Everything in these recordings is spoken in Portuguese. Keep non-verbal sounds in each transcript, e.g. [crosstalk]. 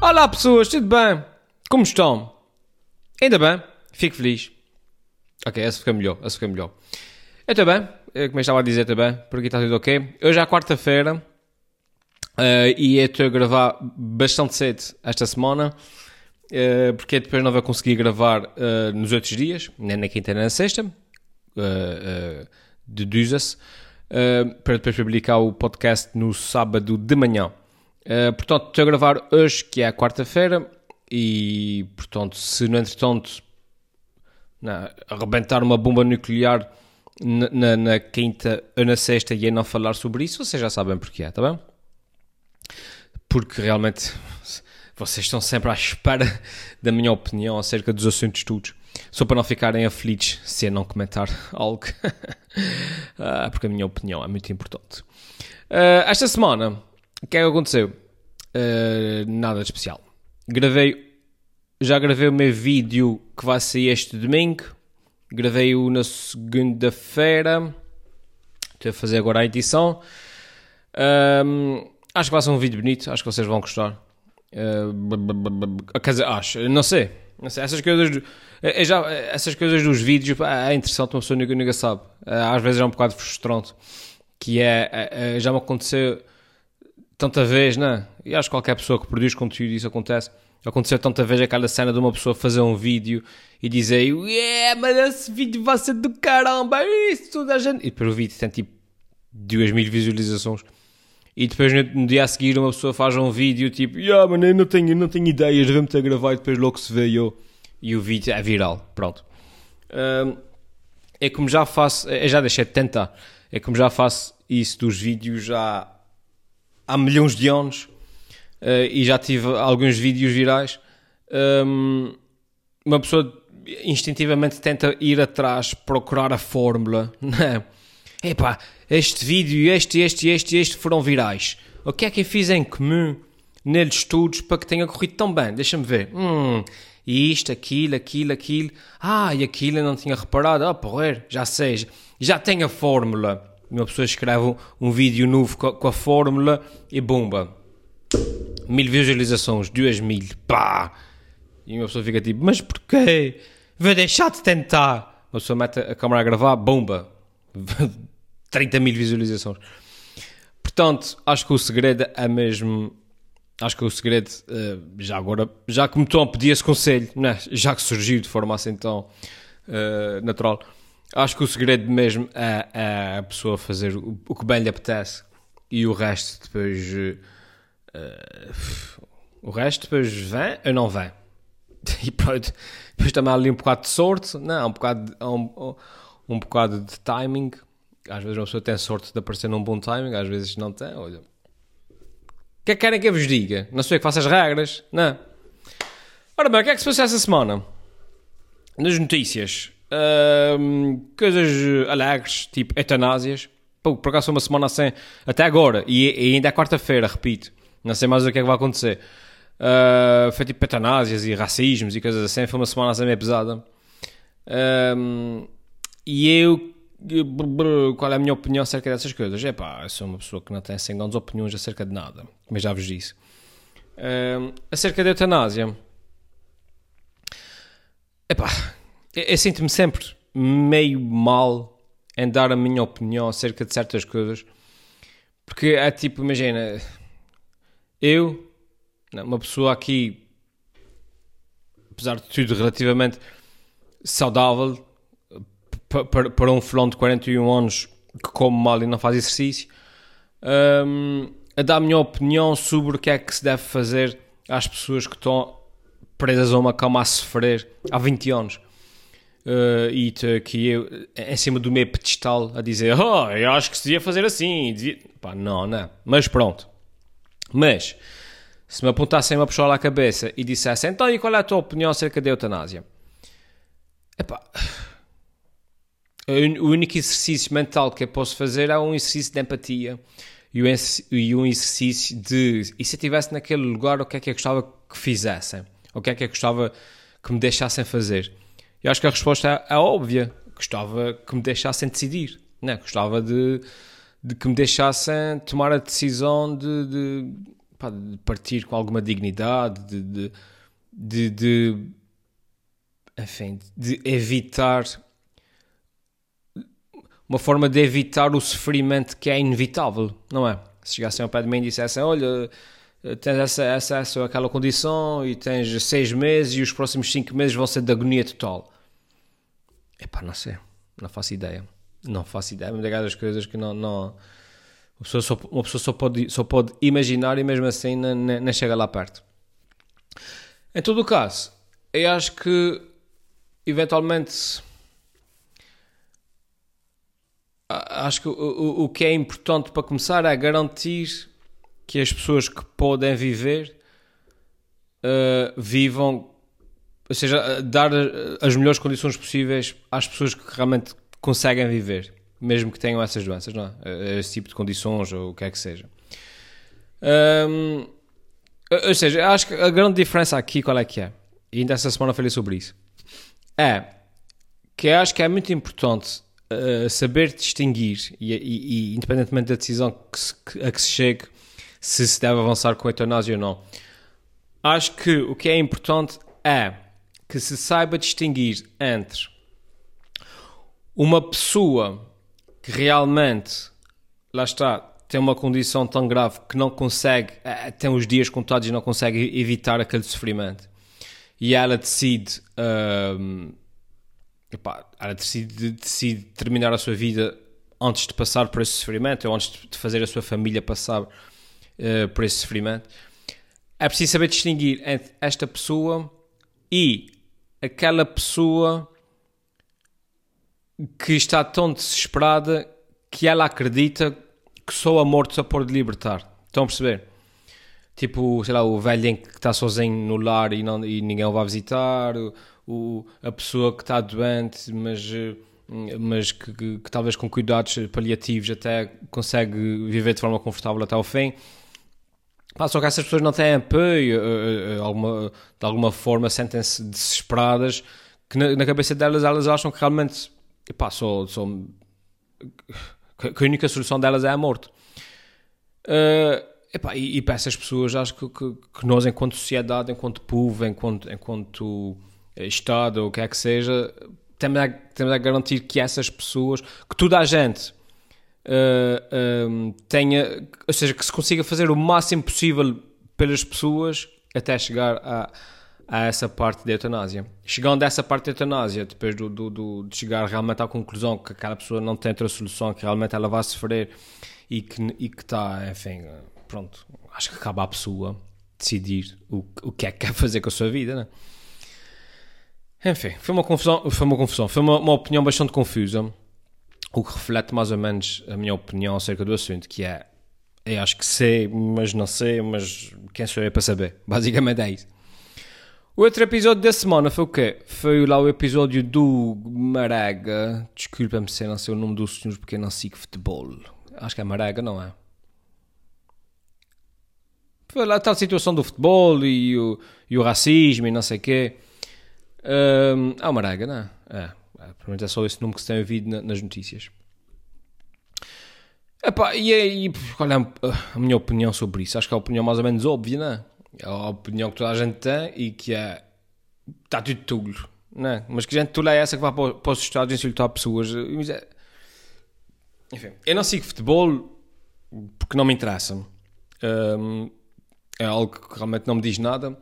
Olá pessoas, tudo bem? Como estão? Ainda bem, fico feliz. Ok, essa fica melhor, essa fica melhor. Eu eu, como eu estava a dizer também, por aqui está tudo ok. Hoje é quarta-feira uh, e estou a gravar bastante cedo esta semana, uh, porque depois não vou conseguir gravar uh, nos outros dias, nem na quinta nem na sexta, deduz-se, para depois publicar o podcast no sábado de manhã. Portanto, estou a gravar hoje, que é a quarta-feira, e portanto, se no entretanto não, arrebentar uma bomba nuclear na, na, na, quinta ou na sexta e a não falar sobre isso, vocês já sabem porquê, tá bem? Porque realmente vocês estão sempre à espera da minha opinião acerca dos assuntos todos. Só para não ficarem aflitos se eu não comentar [laughs] algo. ah, porque a minha opinião é muito importante. Uh, esta semana, o que é que aconteceu? Uh, nada de especial. Gravei já gravei o meu vídeo que vai sair este domingo. Gravei-o na segunda-feira. Estou a fazer agora a edição. Acho que vai ser um vídeo bonito. Acho que vocês vão gostar. Uh, quer dizer, acho. Não sei. Não sei. Essas coisas, é, já, essas coisas dos vídeos é interessante. Uma pessoa nunca, nunca sabe. Às vezes é um bocado frustrante. Que é, é já me aconteceu tanta vez, né? E acho que qualquer pessoa que produz conteúdo isso acontece Aconteceu tanta vez aquela cena de uma pessoa fazer um vídeo e dizer yeah, mas esse vídeo vai ser do caramba, isso toda a gente. E depois o vídeo tem tipo 2 mil visualizações. E depois no, dia a seguir uma pessoa faz um vídeo tipo, yeah, mano, eu não tenho, não tenho ideias, vamos a gravar e depois logo se vê eu. E o vídeo é viral, pronto. É como já faço, eu já deixei de tentar, é como já faço isso dos vídeos já há milhões de anos uh, e já tive alguns vídeos virais, um, uma pessoa instintivamente tenta ir atrás, procurar a fórmula. [laughs] Não. Epá, este vídeo, este, este, este, este foram virais. O que é que eu fiz em comum neles todos para que tenha corrido tão bem? Deixa-me ver. Hum, isto, aquilo, aquilo, aquilo. Ah, e aquilo eu não tinha reparado. Ah, porra, já sei. Já tenho a fórmula. Uma pessoa escreve um, vídeo novo com a, com a fórmula e bomba mil visualizações, duas mil, pá! E uma pessoa fica tipo, mas porquê? Vai deixar de tentar. Uma pessoa mete a câmera a gravar, bomba! [laughs] 30 mil visualizações. Portanto, acho que o segredo é mesmo. Acho que o segredo, eh, já agora, já que me estão a pedir esse conselho, né? já que surgiu de forma assim tão uh, natural, acho que o segredo mesmo é, é, a pessoa fazer o, que bem lhe apetece e o resto depois uh, o resto depois vem ou não vem. [laughs] E pronto, depois também há ali um bocado de sorte, não, um bocado, de, um, um bocado de timing. Às vezes uma pessoa tem sorte de aparecer num bom timing, às vezes não tem. Olha, o que é que querem que eu vos diga? Não sou eu que faço as regras, não. Ora bem, o que é que se passou essa semana? Nas notícias, uh, coisas alegres, tipo eutanásias. Pô, por acaso foi uma semana assim, até agora, e, e ainda é quarta-feira, repito. Não sei mais o que é que vai acontecer. Uh, foi tipo petanásias e racismos e coisas assim. Foi uma semana assim meio pesada. Um, e eu, qual é a minha opinião acerca dessas coisas? É pá, eu sou uma pessoa que não tem 100 anos opiniões acerca de nada, como já vos disse. Um, acerca da eutanásia, é pá, eu, sinto-me sempre meio mal em dar a minha opinião acerca de certas coisas, porque é tipo, imagina, eu, uma pessoa aqui, apesar de tudo, relativamente saudável, para um fulano de 41 anos que come mal e não faz exercício, um, a dar a minha opinião sobre o que é que se deve fazer às pessoas que estão presas a uma cama a sofrer há 20 anos. Uh, e aqui eu, em cima do meu pedestal, a dizer: Oh, eu acho que se devia fazer assim. Devia... Pá, não, não. Mas pronto. Mas, se me apontassem uma pistola à cabeça e dissessem, então e qual é a tua opinião acerca da eutanásia? Epá, o único exercício mental que eu posso fazer é um exercício de empatia e um exercício de, e se eu estivesse naquele lugar, o que é que eu gostava que fizessem? O que é que eu gostava que me deixassem fazer? Eu acho que a resposta é, é óbvia. Gostava que me deixassem decidir. Né? Gostava de de que me deixassem tomar a decisão de, de pá, de partir com alguma dignidade, de, de, de, enfim, de evitar uma forma de evitar o sofrimento que é inevitável, não é? Se chegassem ao pé de mim e dissessem, olha, tens acesso àquela condição e tens seis meses e os próximos cinco meses vão ser de agonia total. Epá, não sei, não faço ideia. Não faço ideia, mas é das coisas que não... não uma pessoa, só, uma pessoa só, pode, só pode imaginar e mesmo assim não, não chega lá perto. Em todo o caso, eu acho que eventualmente acho que o, o, o que é importante para começar é garantir que as pessoas que podem viver uh, vivam, ou seja, dar as melhores condições possíveis às pessoas que realmente conseguem viver, mesmo que tenham essas doenças, não é? Esse tipo de condições ou o que é que seja. Um, ou seja, acho que a grande diferença aqui qual é que é? E ainda essa semana falei sobre isso. É que acho que é muito importante uh, saber distinguir, e, e, e, independentemente da decisão que se, que, a que se chegue, se se deve avançar com a eutanásia ou não. Acho que o que é importante é que se saiba distinguir entre uma pessoa que realmente, lá está, tem uma condição tão grave que não consegue, eh, tem os dias contados e não consegue evitar aquele sofrimento. E ela decide, uh, epá, ela decide, decide terminar a sua vida antes de passar por esse sofrimento, ou antes de fazer a sua família passar uh, por esse sofrimento. É preciso saber distinguir entre esta pessoa e aquela pessoa que está tão desesperada que ela acredita que só a morte só pode libertar. Estão a perceber? Tipo, sei lá, o velho que está sozinho no lar e, não, e ninguém o vai visitar, o, a pessoa que está doente, mas, mas que, que, que, talvez com cuidados paliativos até consegue viver de forma confortável até ao fim. Ah, só que essas pessoas não têm apoio, uh, uh, alguma, de alguma forma sentem-se desesperadas, que na, na, cabeça delas elas acham que realmente epá, só, só, que a única solução delas é a morte. Uh, epá, e, e para essas pessoas acho que, que, que, nós, enquanto sociedade, enquanto povo, enquanto, enquanto Estado, ou o que é que seja, temos a, temos a garantir que essas pessoas, que toda a gente uh, tenha, ou seja, que se consiga fazer o máximo possível pelas pessoas até chegar a, a essa parte da eutanásia. Chegando a essa parte da eutanásia, depois do, do, do, de chegar realmente à conclusão que aquela pessoa não tem outra solução, que realmente ela vai sofrer e que que está, enfim, pronto, acho que acaba a pessoa decidir o, o que é que quer fazer com a sua vida, né? Enfim, foi uma confusão, foi uma confusão, foi uma, uma opinião bastante confusa o que reflete mais ou menos a minha opinião acerca do assunto, que é eu acho que sei, mas não sei, mas quem sou eu para saber? [laughs] Basicamente é isso. O outro episódio da semana foi o quê? Foi lá o episódio do Maraga. Desculpa-me se não sei o nome do senhor porque eu não sigo futebol. Acho que é Maraga, não é? Foi lá a tal situação do futebol e o, e o racismo e não sei o quê. Um, o Maraga, não é? É. Provavelmente é só esse nome que se tem ouvido na, nas notícias. Epá, e, e qual é a, minha opinião sobre isso? Acho que é a opinião mais ou menos óbvia, não é? É a opinião que toda a gente tem e que é. Está tudo tulo, não é? Mas que gente tula é essa que vai para, para os Estados insultar pessoas. É... Enfim, eu não sigo futebol porque não me interessa. Um, é algo que realmente não me diz nada.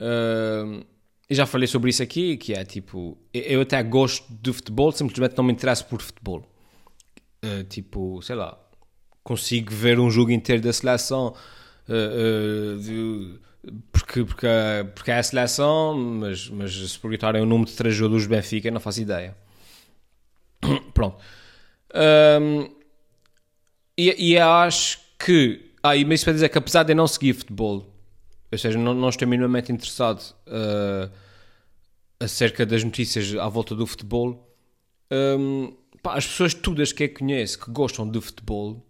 Um, eu já falei sobre isso aqui, que é tipo, eu até gosto de futebol, simplesmente não me interesso por futebol. Uh, tipo, sei lá, consigo ver um jogo inteiro da seleção uh, uh, de, porque, porque, porque é a seleção, mas, mas se perguntarem o número de três jogadores do Benfica, não faço ideia. [coughs] Pronto. Um, e, e acho que. Ah, e isso para dizer que apesar de eu não seguir futebol, ou seja, não, não estou minimamente interessado uh, acerca das notícias à volta do futebol. Um, pá, as pessoas todas que eu conheço que gostam de futebol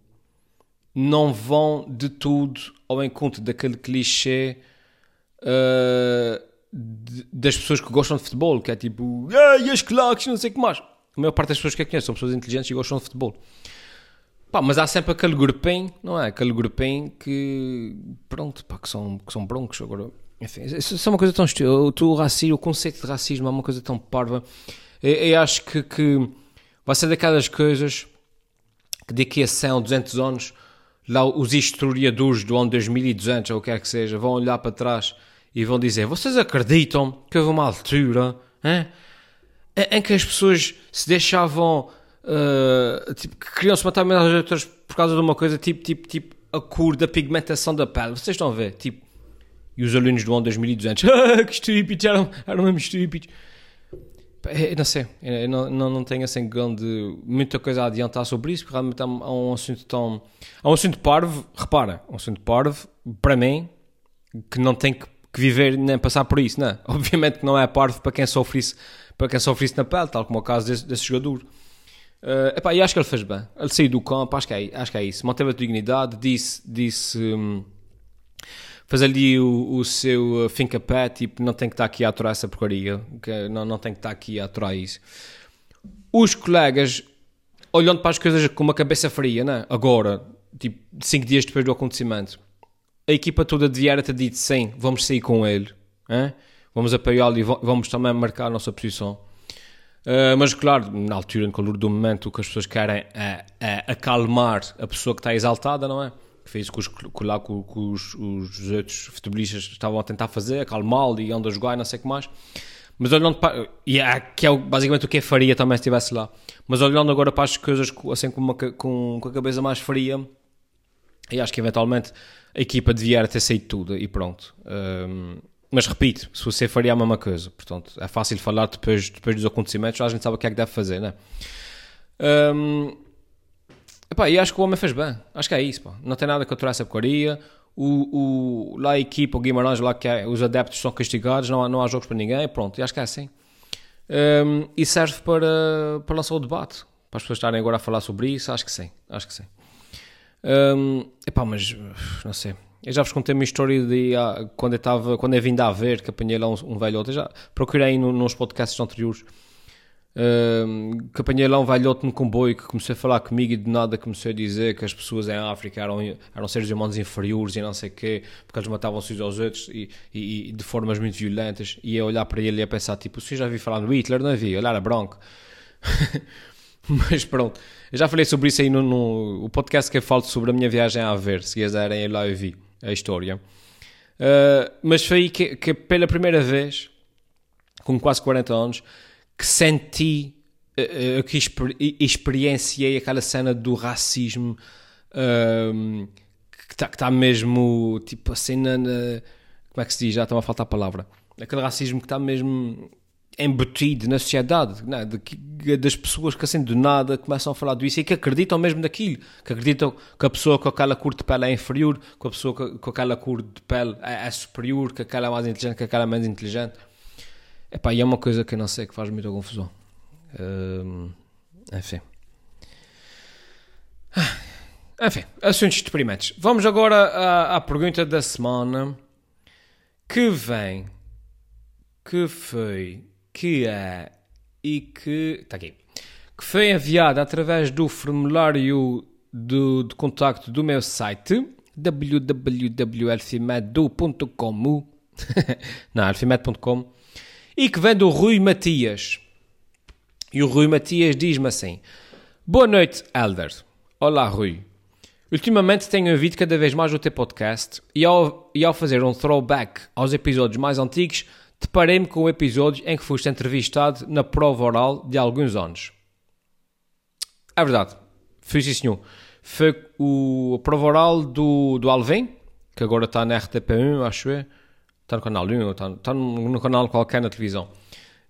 não vão de tudo ao encontro daquele clichê uh, de, das pessoas que gostam de futebol, que é tipo, ah, e as claques, não sei o que mais. A maior parte das pessoas que eu conheço são pessoas inteligentes e gostam de futebol. Pá, mas há sempre aquele grupinho, não é? Aquele grupinho que, pronto, pá, que são, que são broncos. Agora, enfim, isso é uma coisa tão estúpida. O, racismo, o conceito de racismo é uma coisa tão parva. Eu, eu acho que, que vai ser daquelas coisas que daqui a 100 ou 200 anos, lá os historiadores do ano 2200 ou o que quer que seja, vão olhar para trás e vão dizer: Vocês acreditam que houve uma altura hein, em que as pessoas se deixavam. Uh, tipo, que queriam se matar umas às outras por causa de uma coisa tipo, tipo, tipo a cor da pigmentação da pele. Vocês estão a ver? Tipo, e os alunos do ano [laughs] 2200, ah, que estúpidos, eram, eram mesmo estúpidos. Eu não sei, eu não, não, não tenho assim grande, muita coisa a adiantar sobre isso, porque realmente é um, é assunto tão. É um assunto parvo, repara, um assunto parvo, para mim, que não tem que, que viver nem passar por isso, não é? [laughs] Obviamente que não é parvo para quem sofre isso, para quem sofre isso na pele, tal como é o caso desse, desse jogador. Uh, epá, e acho que ele fez bem. Ele saiu do campo, acho que é, acho que é isso. Manteve a dignidade, disse. disse um, faz ali o, o seu think pé, tipo, não tem que estar aqui a aturar essa porcaria, não, não tem que estar aqui a aturar isso. Os colegas, olhando para as coisas com uma cabeça fria, né? agora, tipo, cinco dias depois do acontecimento, a equipa toda devia ter dito sim, vamos sair com ele, hein? vamos apoiá-lo e vamos também marcar a nossa posição. Uh, mas claro, na altura, no calor do momento, o que as pessoas querem é, é acalmar a pessoa que está exaltada, não é? que fez com os, com, lá com, os, os, outros futebolistas estavam a tentar fazer, acalmá-lo e onde a jogar e não sei o que mais. Mas olhando para. E é, que é basicamente o que é faria também se estivesse lá. Mas olhando agora para as coisas assim com, uma, com, com a cabeça mais fria, e acho que eventualmente a equipa devia ter saído tudo e pronto. Um, mas repito, se você faria a mesma coisa, portanto, é fácil falar depois, depois dos acontecimentos, a gente sabe o que é que deve fazer, né? Um, Epá, e acho que o homem fez bem. Acho que é isso, pá. Não tem nada aturar essa porcaria. O, o, lá a equipa, o Guimarães, lá que é, os adeptos são castigados, não há, não há jogos para ninguém. Pronto, e acho que é assim. Um, e serve para, para lançar o debate. Para as pessoas estarem agora a falar sobre isso, acho que sim. Acho que sim. Um, epá, mas não sei. Eu já vos contei uma história de ah, quando eu estava, quando eu vim a ver que apanhei lá um, um velho outro. Eu já procurei no, nos podcasts anteriores Uh, que apanhei lá um velhote no comboio que começou a falar comigo e de nada começou a dizer que as pessoas em África eram, eram seres humanos inferiores e não sei o quê, porque eles matavam-se uns aos outros e, e, e, de formas muito violentas. E eu olhar para ele e a pensar: tipo, você já vi falar no Hitler? Não havia, ele era branco. [laughs] Mas pronto, eu já falei sobre isso aí no, no o podcast que eu falo sobre a minha viagem a ver, se quiserem ir lá eu vi a história. Uh, mas foi aí que, que pela primeira vez, com quase 40 anos, que senti, uh, que exper experienciei aquela cena do racismo uh, que está tá mesmo, tipo, a cena, na, como é que se diz? Já está a faltar a palavra. Aquele racismo que está mesmo embutido na sociedade, né? de, das pessoas que assim do nada começam a falar disso e que acreditam mesmo naquilo, que acreditam que a pessoa com aquela cor de pele é inferior, que a pessoa com aquela cor de pele é, é superior, que aquela é mais inteligente, que aquela é menos inteligente. Epá, e é uma coisa que eu não sei que faz muita confusão. Uh, enfim. Ah, enfim, assuntos deprimentes. Vamos agora à, à, pergunta da semana que vem, que foi, que é e que. Está aqui. Que foi enviada através do formulário do, de contacto do meu site www.elfimedo.com [laughs] não, elfimed.com e que vem do Rui Matias. E o Rui Matias diz-me assim: Boa noite, Elder. Olá, Rui. Ultimamente tenho ouvido cada vez mais o teu podcast e ao, e ao fazer um throwback aos episódios mais antigos, deparei-me com o episódio em que foste entrevistado na prova oral de alguns anos. É verdade, fiz isso senhor. Foi o, a prova oral do, do Alvin, que agora está na RTP1, acho eu está no canal 1, está, está no canal qualquer na televisão.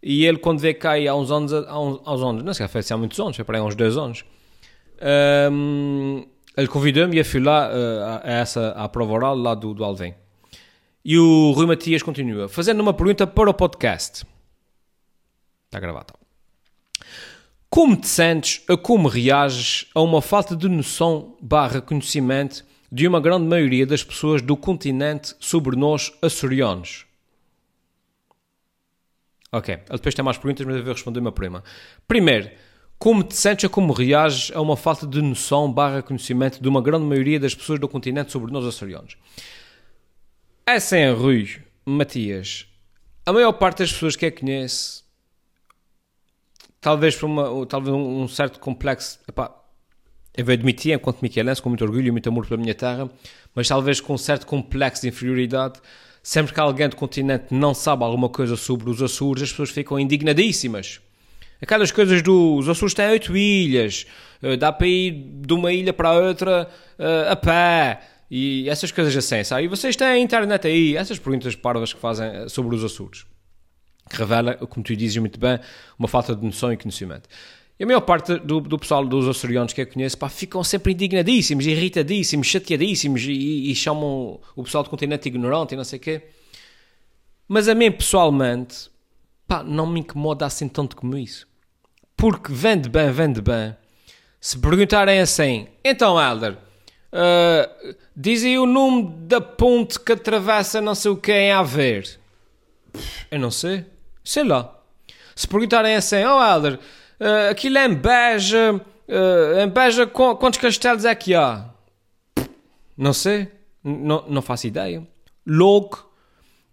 E ele, quando veio cá há uns anos, há uns, há uns anos, não sei, foi há muitos anos, foi para aí uns dois anos, um, ele convidou-me e fui lá uh, a, essa, à prova oral lá do, do Alvém. E o Rui Matias continua, fazendo uma pergunta para o podcast. Está gravado. Como te sentes ou como reages a uma falta de noção barra conhecimento de uma grande maioria das pessoas do continente sobre nós açorianos? Ok, ele depois tem mais perguntas, mas eu vou responder uma prima. Primeiro, como te sentes ou como reages a uma falta de noção barra conhecimento de uma grande maioria das pessoas do continente sobre nós açorianos? É sem Rui, Matias, a maior parte das pessoas que eu conheço, talvez por uma, talvez um certo complexo, epá, eu admitir, enquanto miquelense, com muito orgulho e muito amor pela minha terra, mas talvez com um certo complexo de inferioridade, sempre que alguém do continente não sabe alguma coisa sobre os Açores, as pessoas ficam indignadíssimas. Aquelas coisas dos Açores têm oito ilhas, eh, dá para ir de uma ilha para a outra eh, a pé, e essas coisas assim? E vocês têm a internet aí, essas perguntas parvas que fazem eh, sobre os Açores, que revela, como tu dizes muito bem, uma falta de noção e conhecimento. E a maior parte do, do pessoal dos açorianos que eu conheço pá, ficam sempre indignadíssimos, irritadíssimos, chateadíssimos e, e, chamam o pessoal do continente ignorante e não sei o quê. Mas a mim, pessoalmente, pá, não me incomoda assim tanto como isso. Porque vende bem, vende bem. Se perguntarem assim, então, Helder, uh, diz aí o nome da ponte que atravessa não sei o que em Haver. Eu não sei. Sei lá. Se perguntarem assim, oh, Helder Uh, aquilo é em Beja. Uh, em Beja, quantos castelos é que há? Não sei. Não, não faço ideia. Logo,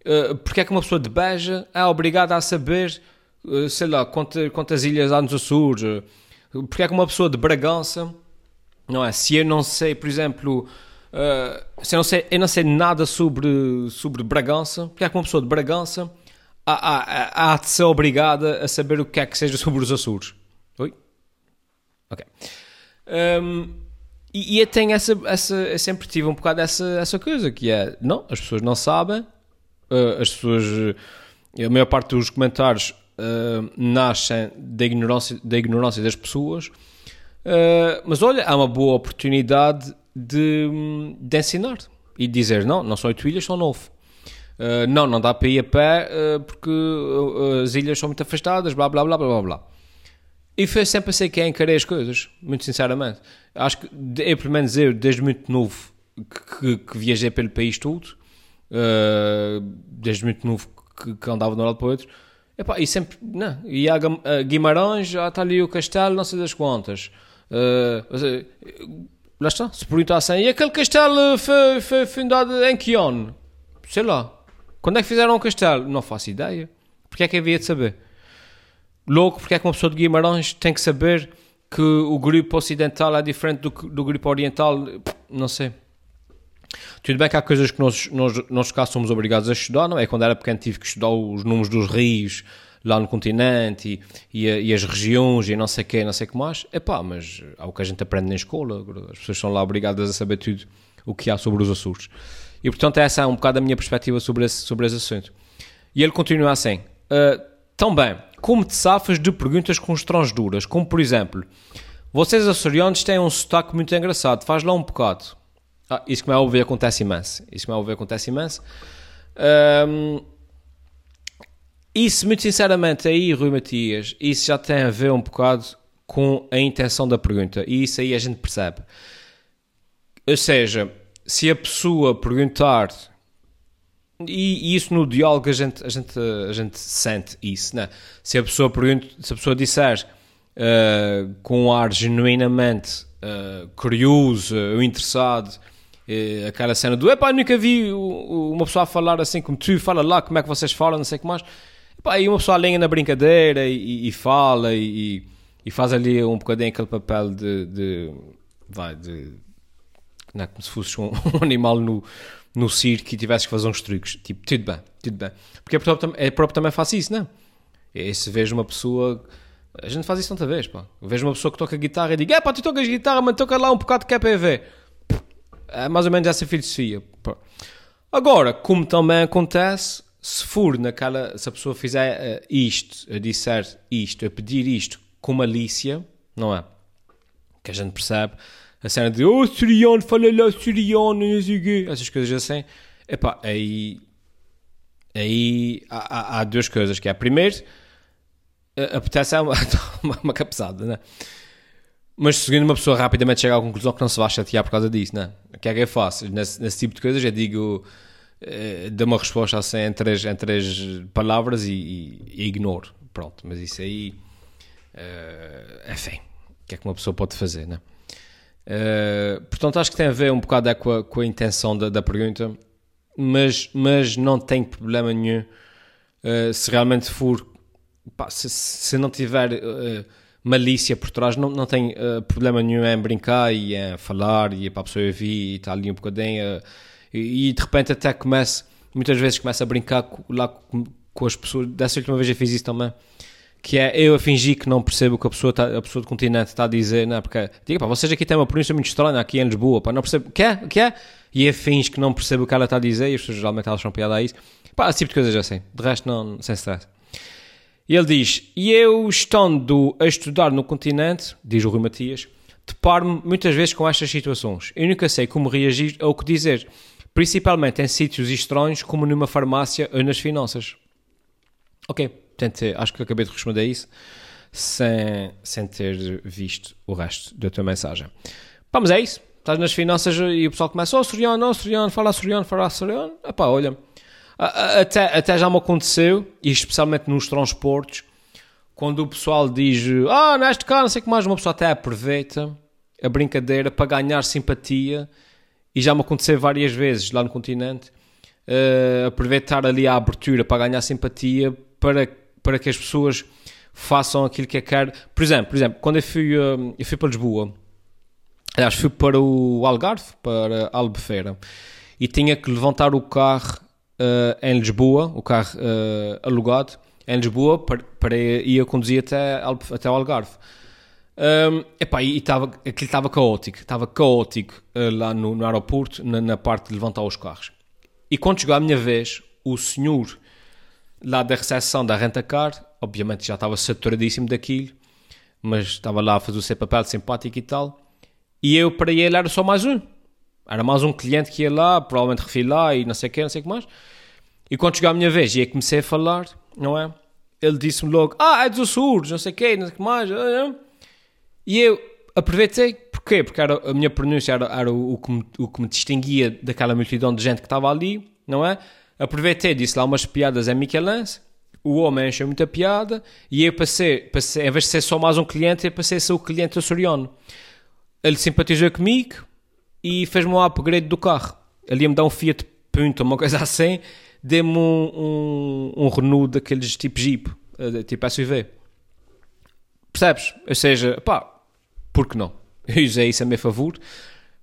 uh, porque é que uma pessoa de Beja é obrigada a saber, uh, sei lá, quantas, quantas ilhas há nos Açores? Porque é que uma pessoa de Bragança, não é? Se eu não sei, por exemplo, uh, se eu não sei, eu não sei nada sobre, sobre Bragança, porque é que uma pessoa de Bragança há, há, há de ser obrigada a saber o que é que seja sobre os Açores? Oi? Ok. Um, e, e eu tenho essa, essa, eu sempre tive um bocado essa, essa coisa que é, não, as pessoas não sabem, uh, as pessoas, uh, a maior parte dos comentários uh, nascem da ignorância, da ignorância das pessoas, mas olha, há uma boa oportunidade de, de ensinar e dizer, não, não são oito ilhas, são nove. Uh, não, não dá para ir a pé uh, porque as ilhas são muito afastadas, blá blá blá blá blá. E foi sempre assim que encarei as coisas, muito sinceramente. Acho que, eu, pelo menos eu, desde muito novo, que, que viajei pelo país todo, desde muito novo que, que, andava de um lado para o outro, epá, e sempre, não, ia a Guimarães, já está ali o castelo, não sei das quantas. Uh, lá está, se perguntassem, e aquele castelo foi, foi fundado em que ano? Sei lá. Quando é que fizeram o castelo? Não faço ideia. Porque é que havia de saber? Louco, porque é que uma pessoa de Guimarães tem que saber que o grupo ocidental é diferente do, do grupo oriental? Não sei. Tudo bem que há coisas que nós, nós, nós cá somos obrigados a estudar, não é? Quando era pequeno tive que estudar os números dos rios lá no continente e, e, e as regiões e não sei o que, não sei o que mais. É pá, mas há o que a gente aprende na escola. As pessoas são lá obrigadas a saber tudo o que há sobre os Açores. E portanto essa é um bocado a minha perspectiva sobre esse, sobre esse assunto. E ele continua assim. Uh, também, como te safas de perguntas constrangedoras, como por exemplo, vocês açorianos têm um sotaque muito engraçado, faz lá um bocado. Ah, isso que me é óbvio acontece imenso. Isso que me é óbvio acontece imenso. Um, isso, muito sinceramente, aí, Rui Matias, isso já tem a ver um bocado com a intenção da pergunta. E isso aí a gente percebe. Ou seja, se a pessoa perguntar e, e, isso no diálogo a gente, a gente, a gente sente isso, né? Se a pessoa, pergunta, se a pessoa disser uh, com um ar genuinamente uh, curioso ou interessado, uh, aquela cena do epá, nunca vi uma pessoa falar assim como tu, fala lá como é que vocês falam, não sei o que mais. Aí uma pessoa alinha na brincadeira e, e fala e, e, faz ali um bocadinho aquele papel de, de vai, de não é como se fosse um, [laughs] um animal no, no circo e tivesses que fazer uns truques. Tipo, tudo bem, tudo bem. Porque é próprio, é também faz isso, não é? se vejo uma pessoa. A gente faz isso tanta vez, pá. vejo uma pessoa que toca guitarra e digo, é pá, tu tocas guitarra, mas toca lá um bocado de KPV. É mais ou menos essa filosofia. Pá. Agora, como também acontece, se for naquela. Se a pessoa fizer uh, isto, a disser isto, a pedir isto com malícia, não é? Que a gente percebe a cena de oh, Siriano, fala lá Siriano, essas coisas assim. Epá, aí, aí há, há, há duas coisas, que é, primeiro, apetece é [laughs] uma, uma, capesada, né? Mas segundo uma pessoa rapidamente chega à conclusão que não se vai chatear por causa disso, né? O que é que eu faço? Nesse, nesse tipo de coisas eu digo, eh, dou uma resposta assim em três, em três palavras e, e, e ignoro. Pronto, mas isso aí Uh, enfim, o que é que uma pessoa pode fazer, né? Uh, portanto, acho que tem a ver um bocado é, com, a, com a intenção da, da, pergunta, mas, mas não tem problema nenhum uh, se realmente for, pá, se, se, não tiver uh, malícia por trás, não, não tem problema nenhum em brincar e em falar e para a pessoa ouvir e estar ali um bocadinho e, e, de repente até começa, muitas vezes começa a brincar lá com, com as pessoas. Dessa última vez eu fiz isso também que é eu a fingir que não percebo o que a pessoa, tá, a pessoa do continente está a dizer, não, é? porque, diga, pá, vocês aqui têm uma pronúncia muito estranha aqui em Lisboa, pá, não percebo, o que é, o que é? E eu finge que não percebo o que ela está a dizer, e as pessoas geralmente elas são piada a isso, pá, esse tipo de coisas assim, de resto não, sem stress. E ele diz, e eu estando a estudar no continente, diz o Rui Matias, deparo-me muitas vezes com estas situações, eu nunca sei como reagir ou o que dizer, principalmente em sítios estranhos como numa farmácia ou nas finanças. Ok, tentei, acho que acabei de responder isso sem, sem ter visto o resto da tua mensagem. Vamos, é isso. Estás nas finanças e o pessoal começa, oh, Soriano, oh, Soriano, fala Soriano, fala Soriano. Epá, olha, até, até já me aconteceu, e especialmente nos transportes, quando o pessoal diz, ah, neste caso, não sei o que mais, uma pessoa até aproveita a brincadeira para ganhar simpatia, e já me aconteceu várias vezes lá no continente, uh, aproveitar ali a abertura para ganhar simpatia para para que as pessoas façam aquilo que é caro. Por exemplo, por exemplo quando eu fui, hum, eu fui para Lisboa, aliás, fui para o Algarve, para Albufeira, e tinha que levantar o carro uh, em Lisboa, o carro uh, alugado, em Lisboa, para, para ir a conduzir até, até o Algarve. Um, epá, e tava, aquilo estava caótico, estava caótico uh, lá no, no aeroporto, na, na, parte de levantar os carros. E quando chegou a minha vez, o senhor lá da recepção da renta-car, obviamente já estava saturadíssimo daquilo, mas estava lá a fazer o seu papel simpático e tal. E eu, para ele, era só mais um. Era mais um cliente que ia lá, provavelmente refilar e não sei o que, não sei o que mais. E quando chegou a minha vez e eu comecei a falar, não é? Ele disse-me logo, ah, é dos Açores, não sei o que, não sei o que mais. E eu aproveitei, porquê? Porque era, a minha pronúncia era, era o, o, que me, o que me distinguia daquela multidão de gente que estava ali, não é? Aproveitei, disse lá umas piadas em Michelance, o homem encheu muita piada e eu passei, passei, em vez de ser só mais um cliente, eu passei a ser o cliente Açoriano. Ele simpatizou comigo e fez-me um upgrade do carro. Ele ia-me dar um Fiat Punto, uma coisa [laughs] assim, deu-me um, um, um, Renault daqueles tipo Jeep, eh, tipo SUV. Percebes? Ou seja, pá, por que não? Eu usei isso a meu favor.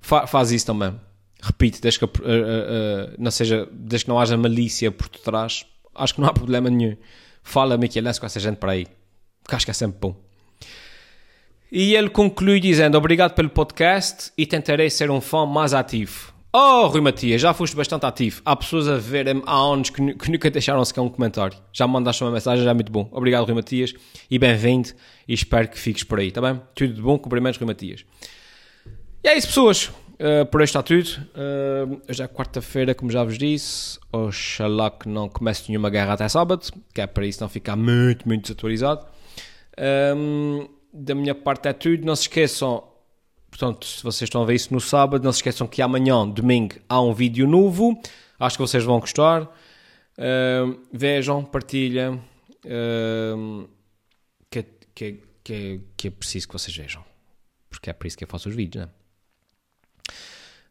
Fa faz isso também repito, desde que, uh, uh, não seja, desde que não haja malícia por trás, acho que não há problema nenhum. Fala Michelense com essa gente para aí, que acho que é sempre bom. E ele conclui dizendo: Obrigado pelo podcast e tentarei ser um fã mais ativo. Oh, Rui Matias, já foste bastante ativo. Há pessoas a verem há anos que, que nunca deixaram sequer um comentário. Já me mandaste uma mensagem, já é muito bom. Obrigado, Rui Matias, e bem-vindo. E espero que fiques por aí, tá bem? Tudo de bom, cumprimentos, Rui Matias. E é isso, pessoas. Uh, por hoje está tudo. Uh, hoje é quarta-feira, como já vos disse. Oxalá que não comece nenhuma guerra até sábado, que é para isso não ficar muito, muito desatualizado. Um, ehm, da minha parte é tudo. Não se esqueçam, portanto, se vocês estão a ver isso no sábado, não se esqueçam que amanhã, domingo, há um vídeo novo. Acho que vocês vão gostar. Uh, vejam, partilhem. Uh, que, que, que, que é preciso que vocês vejam. Porque é por isso que eu faço os vídeos, né?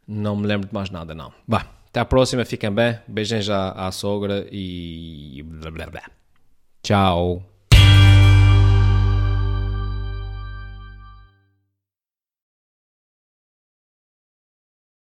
Não me lembro de mais nada, não. Bah, até a próxima, fiquem bem. Beijem já à sogra e. Blá, blá, blá. Tchau.